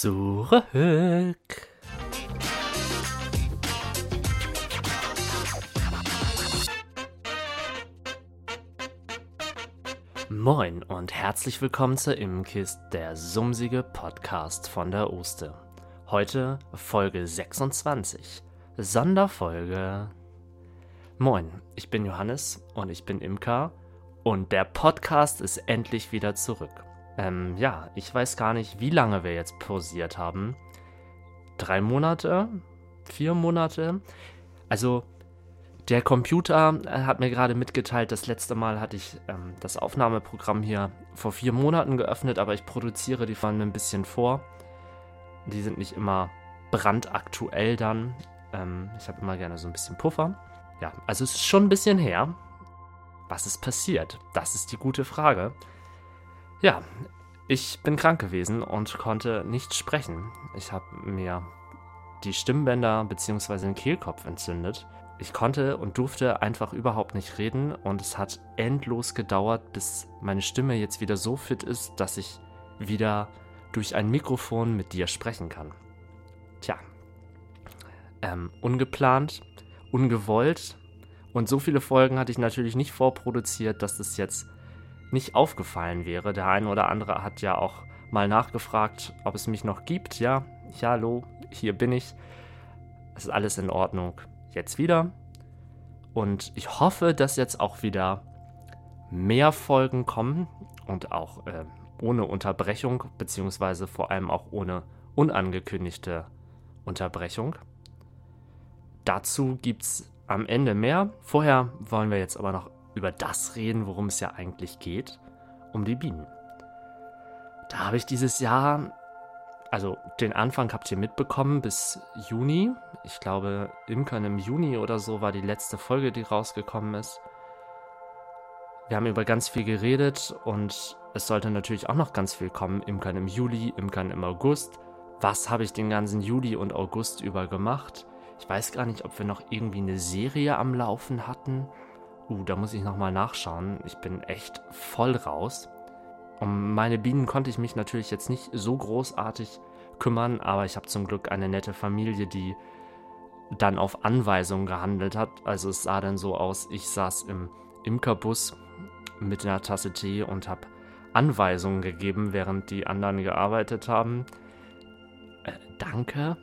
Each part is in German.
Zurück. Moin und herzlich willkommen zur Immenkist, der sumsige Podcast von der Oste. Heute Folge 26, Sonderfolge. Moin, ich bin Johannes und ich bin Imker und der Podcast ist endlich wieder zurück. Ähm, ja, ich weiß gar nicht, wie lange wir jetzt pausiert haben. Drei Monate? Vier Monate? Also, der Computer äh, hat mir gerade mitgeteilt, das letzte Mal hatte ich ähm, das Aufnahmeprogramm hier vor vier Monaten geöffnet, aber ich produziere die Fallen ein bisschen vor. Die sind nicht immer brandaktuell dann. Ähm, ich habe immer gerne so ein bisschen Puffer. Ja, also es ist schon ein bisschen her. Was ist passiert? Das ist die gute Frage. Ja, ich bin krank gewesen und konnte nicht sprechen. Ich habe mir die Stimmbänder bzw. den Kehlkopf entzündet. Ich konnte und durfte einfach überhaupt nicht reden und es hat endlos gedauert, bis meine Stimme jetzt wieder so fit ist, dass ich wieder durch ein Mikrofon mit dir sprechen kann. Tja, ähm, ungeplant, ungewollt und so viele Folgen hatte ich natürlich nicht vorproduziert, dass es jetzt nicht aufgefallen wäre. Der eine oder andere hat ja auch mal nachgefragt, ob es mich noch gibt. Ja, ja, hallo, hier bin ich. Es ist alles in Ordnung. Jetzt wieder. Und ich hoffe, dass jetzt auch wieder mehr Folgen kommen und auch äh, ohne Unterbrechung, beziehungsweise vor allem auch ohne unangekündigte Unterbrechung. Dazu gibt es am Ende mehr. Vorher wollen wir jetzt aber noch über das reden, worum es ja eigentlich geht, um die Bienen. Da habe ich dieses Jahr, also den Anfang habt ihr mitbekommen bis Juni. Ich glaube, Imkern im Juni oder so war die letzte Folge, die rausgekommen ist. Wir haben über ganz viel geredet und es sollte natürlich auch noch ganz viel kommen. Imkern im Juli, Imkern im August. Was habe ich den ganzen Juli und August über gemacht? Ich weiß gar nicht, ob wir noch irgendwie eine Serie am Laufen hatten. Uh, da muss ich nochmal nachschauen. Ich bin echt voll raus. Um meine Bienen konnte ich mich natürlich jetzt nicht so großartig kümmern, aber ich habe zum Glück eine nette Familie, die dann auf Anweisung gehandelt hat. Also es sah dann so aus, ich saß im Imkerbus mit einer Tasse Tee und habe Anweisungen gegeben, während die anderen gearbeitet haben. Äh, danke.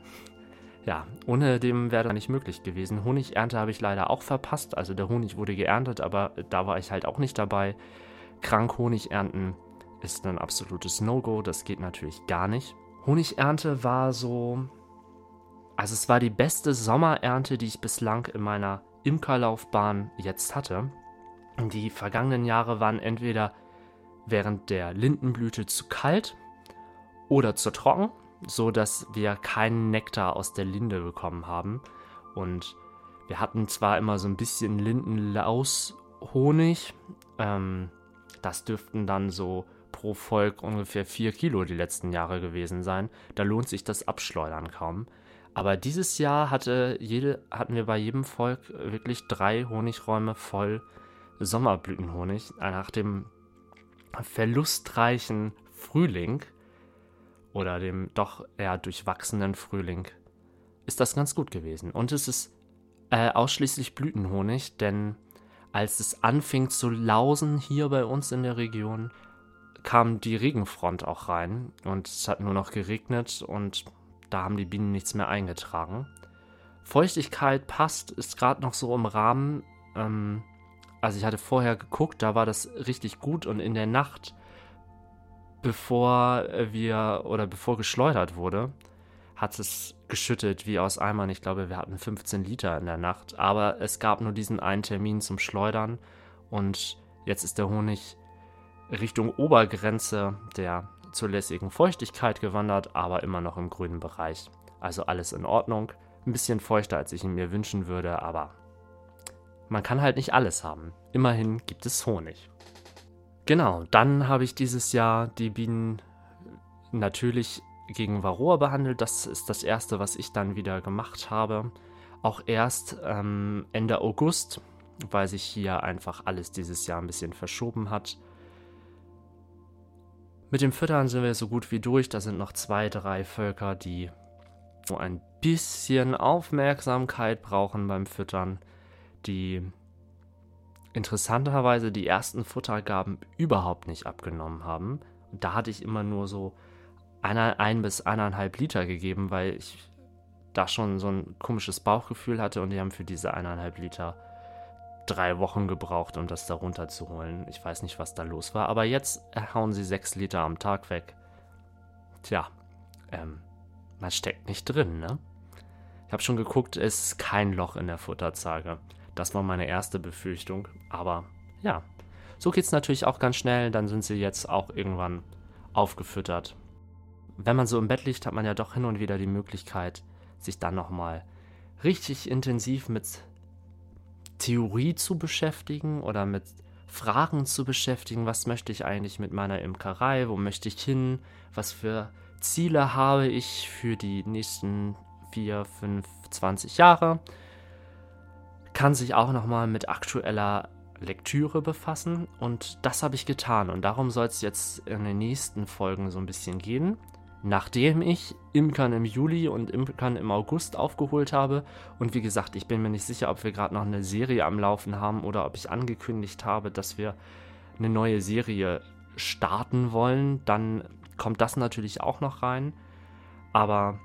Ja, ohne dem wäre das nicht möglich gewesen. Honigernte habe ich leider auch verpasst. Also der Honig wurde geerntet, aber da war ich halt auch nicht dabei. Krank Honig ernten ist ein absolutes No-Go. Das geht natürlich gar nicht. Honigernte war so. Also es war die beste Sommerernte, die ich bislang in meiner Imkerlaufbahn jetzt hatte. Die vergangenen Jahre waren entweder während der Lindenblüte zu kalt oder zu trocken so dass wir keinen Nektar aus der Linde bekommen haben. Und wir hatten zwar immer so ein bisschen Lindenlaus-Honig, ähm, das dürften dann so pro Volk ungefähr 4 Kilo die letzten Jahre gewesen sein. Da lohnt sich das Abschleudern kaum. Aber dieses Jahr hatte jede, hatten wir bei jedem Volk wirklich drei Honigräume voll Sommerblütenhonig. Nach dem verlustreichen Frühling oder dem doch eher durchwachsenen Frühling ist das ganz gut gewesen. Und es ist äh, ausschließlich Blütenhonig, denn als es anfing zu lausen hier bei uns in der Region, kam die Regenfront auch rein und es hat nur noch geregnet und da haben die Bienen nichts mehr eingetragen. Feuchtigkeit passt, ist gerade noch so im Rahmen. Ähm, also ich hatte vorher geguckt, da war das richtig gut und in der Nacht bevor wir oder bevor geschleudert wurde, hat es geschüttet wie aus Eimern. Ich glaube, wir hatten 15 Liter in der Nacht. Aber es gab nur diesen einen Termin zum Schleudern und jetzt ist der Honig Richtung Obergrenze der zulässigen Feuchtigkeit gewandert, aber immer noch im grünen Bereich. Also alles in Ordnung. Ein bisschen feuchter, als ich ihn mir wünschen würde, aber man kann halt nicht alles haben. Immerhin gibt es Honig. Genau, dann habe ich dieses Jahr die Bienen natürlich gegen Varroa behandelt. Das ist das erste, was ich dann wieder gemacht habe. Auch erst ähm, Ende August, weil sich hier einfach alles dieses Jahr ein bisschen verschoben hat. Mit dem Füttern sind wir so gut wie durch. Da sind noch zwei, drei Völker, die so ein bisschen Aufmerksamkeit brauchen beim Füttern, die interessanterweise die ersten Futtergaben überhaupt nicht abgenommen haben. Und da hatte ich immer nur so eine, ein bis eineinhalb Liter gegeben, weil ich da schon so ein komisches Bauchgefühl hatte und die haben für diese eineinhalb Liter drei Wochen gebraucht, um das da runterzuholen. Ich weiß nicht, was da los war, aber jetzt hauen sie sechs Liter am Tag weg. Tja, ähm, man steckt nicht drin, ne? Ich habe schon geguckt, es ist kein Loch in der Futterzage. Das war meine erste Befürchtung, aber ja, so geht es natürlich auch ganz schnell, dann sind sie jetzt auch irgendwann aufgefüttert. Wenn man so im Bett liegt, hat man ja doch hin und wieder die Möglichkeit, sich dann nochmal richtig intensiv mit Theorie zu beschäftigen oder mit Fragen zu beschäftigen. Was möchte ich eigentlich mit meiner Imkerei? Wo möchte ich hin? Was für Ziele habe ich für die nächsten 4, 5, 20 Jahre? Kann sich auch nochmal mit aktueller Lektüre befassen und das habe ich getan und darum soll es jetzt in den nächsten Folgen so ein bisschen gehen nachdem ich Imkern im Juli und Imkern im August aufgeholt habe. Und wie gesagt, ich bin mir nicht sicher, ob wir gerade noch eine Serie am Laufen haben oder ob ich angekündigt habe, dass wir eine neue Serie starten wollen. Dann kommt das natürlich auch noch rein. Aber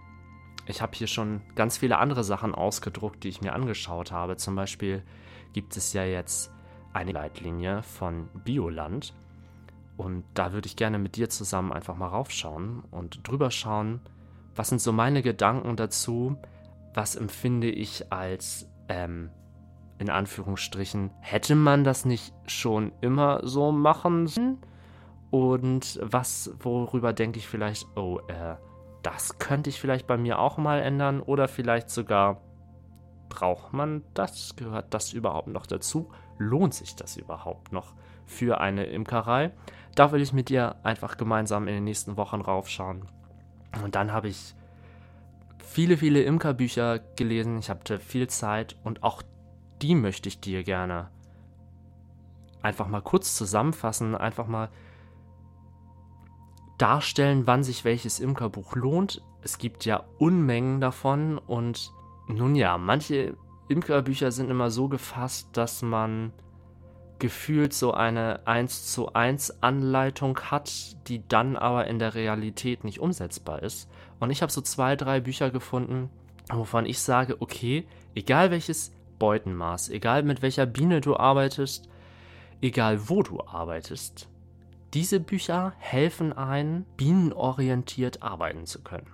ich habe hier schon ganz viele andere Sachen ausgedruckt, die ich mir angeschaut habe. Zum Beispiel gibt es ja jetzt eine Leitlinie von Bioland. Und da würde ich gerne mit dir zusammen einfach mal raufschauen und drüber schauen, was sind so meine Gedanken dazu, was empfinde ich als, ähm, in Anführungsstrichen, hätte man das nicht schon immer so machen sollen? Und was, worüber denke ich vielleicht, oh, äh, das könnte ich vielleicht bei mir auch mal ändern oder vielleicht sogar, braucht man das? Gehört das überhaupt noch dazu? Lohnt sich das überhaupt noch für eine Imkerei? Da will ich mit dir einfach gemeinsam in den nächsten Wochen raufschauen. Und dann habe ich viele, viele Imkerbücher gelesen. Ich hatte viel Zeit und auch die möchte ich dir gerne einfach mal kurz zusammenfassen, einfach mal darstellen, wann sich welches Imkerbuch lohnt. Es gibt ja Unmengen davon und nun ja, manche Imkerbücher sind immer so gefasst, dass man gefühlt so eine 1 zu 1 Anleitung hat, die dann aber in der Realität nicht umsetzbar ist. Und ich habe so zwei, drei Bücher gefunden, wovon ich sage, okay, egal welches Beutenmaß, egal mit welcher Biene du arbeitest, egal wo du arbeitest, diese Bücher helfen ein, bienenorientiert arbeiten zu können.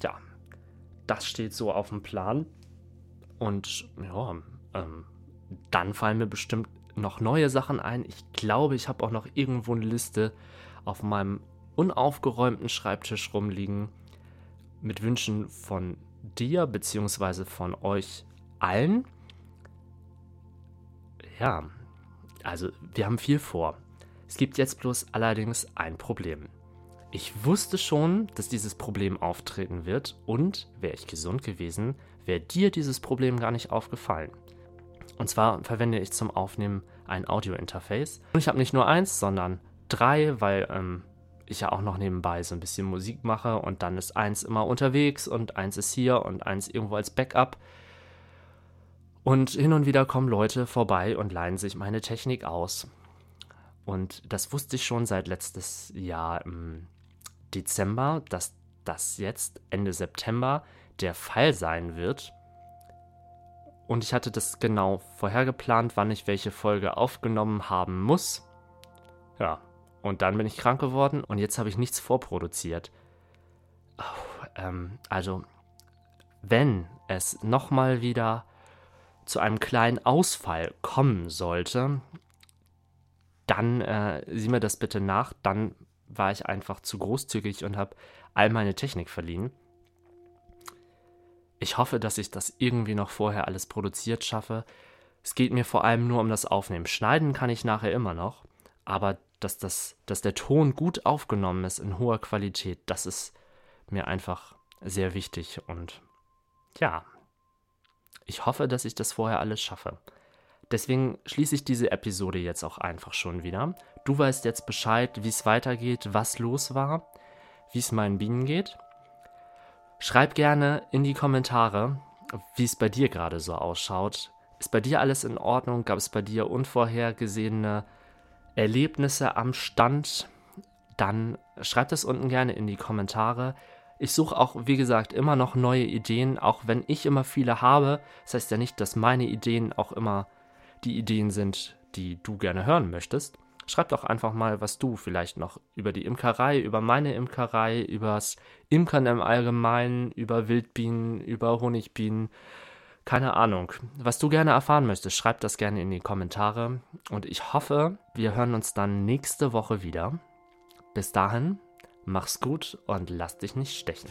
Ja, das steht so auf dem Plan. Und ja, ähm, dann fallen mir bestimmt noch neue Sachen ein. Ich glaube, ich habe auch noch irgendwo eine Liste auf meinem unaufgeräumten Schreibtisch rumliegen mit Wünschen von dir bzw. von euch allen. Ja, also wir haben viel vor. Es gibt jetzt bloß allerdings ein Problem. Ich wusste schon, dass dieses Problem auftreten wird und wäre ich gesund gewesen, wäre dir dieses Problem gar nicht aufgefallen. Und zwar verwende ich zum Aufnehmen ein Audio-Interface. Und ich habe nicht nur eins, sondern drei, weil ähm, ich ja auch noch nebenbei so ein bisschen Musik mache und dann ist eins immer unterwegs und eins ist hier und eins irgendwo als Backup. Und hin und wieder kommen Leute vorbei und leihen sich meine Technik aus. Und das wusste ich schon seit letztes Jahr im Dezember, dass das jetzt Ende September der Fall sein wird. Und ich hatte das genau vorher geplant, wann ich welche Folge aufgenommen haben muss. Ja, und dann bin ich krank geworden und jetzt habe ich nichts vorproduziert. Oh, ähm, also, wenn es nochmal wieder zu einem kleinen Ausfall kommen sollte, dann äh, sieh mir das bitte nach. Dann war ich einfach zu großzügig und habe all meine Technik verliehen. Ich hoffe, dass ich das irgendwie noch vorher alles produziert schaffe. Es geht mir vor allem nur um das Aufnehmen. Schneiden kann ich nachher immer noch, aber dass, das, dass der Ton gut aufgenommen ist in hoher Qualität, das ist mir einfach sehr wichtig. Und ja, ich hoffe, dass ich das vorher alles schaffe. Deswegen schließe ich diese Episode jetzt auch einfach schon wieder. Du weißt jetzt Bescheid, wie es weitergeht, was los war, wie es meinen Bienen geht. Schreib gerne in die Kommentare, wie es bei dir gerade so ausschaut. Ist bei dir alles in Ordnung? Gab es bei dir unvorhergesehene Erlebnisse am Stand? Dann schreib das unten gerne in die Kommentare. Ich suche auch, wie gesagt, immer noch neue Ideen, auch wenn ich immer viele habe. Das heißt ja nicht, dass meine Ideen auch immer die Ideen sind, die du gerne hören möchtest. Schreib doch einfach mal, was du vielleicht noch über die Imkerei, über meine Imkerei, übers Imkern im Allgemeinen, über Wildbienen, über Honigbienen, keine Ahnung. Was du gerne erfahren möchtest, schreib das gerne in die Kommentare. Und ich hoffe, wir hören uns dann nächste Woche wieder. Bis dahin, mach's gut und lass dich nicht stechen.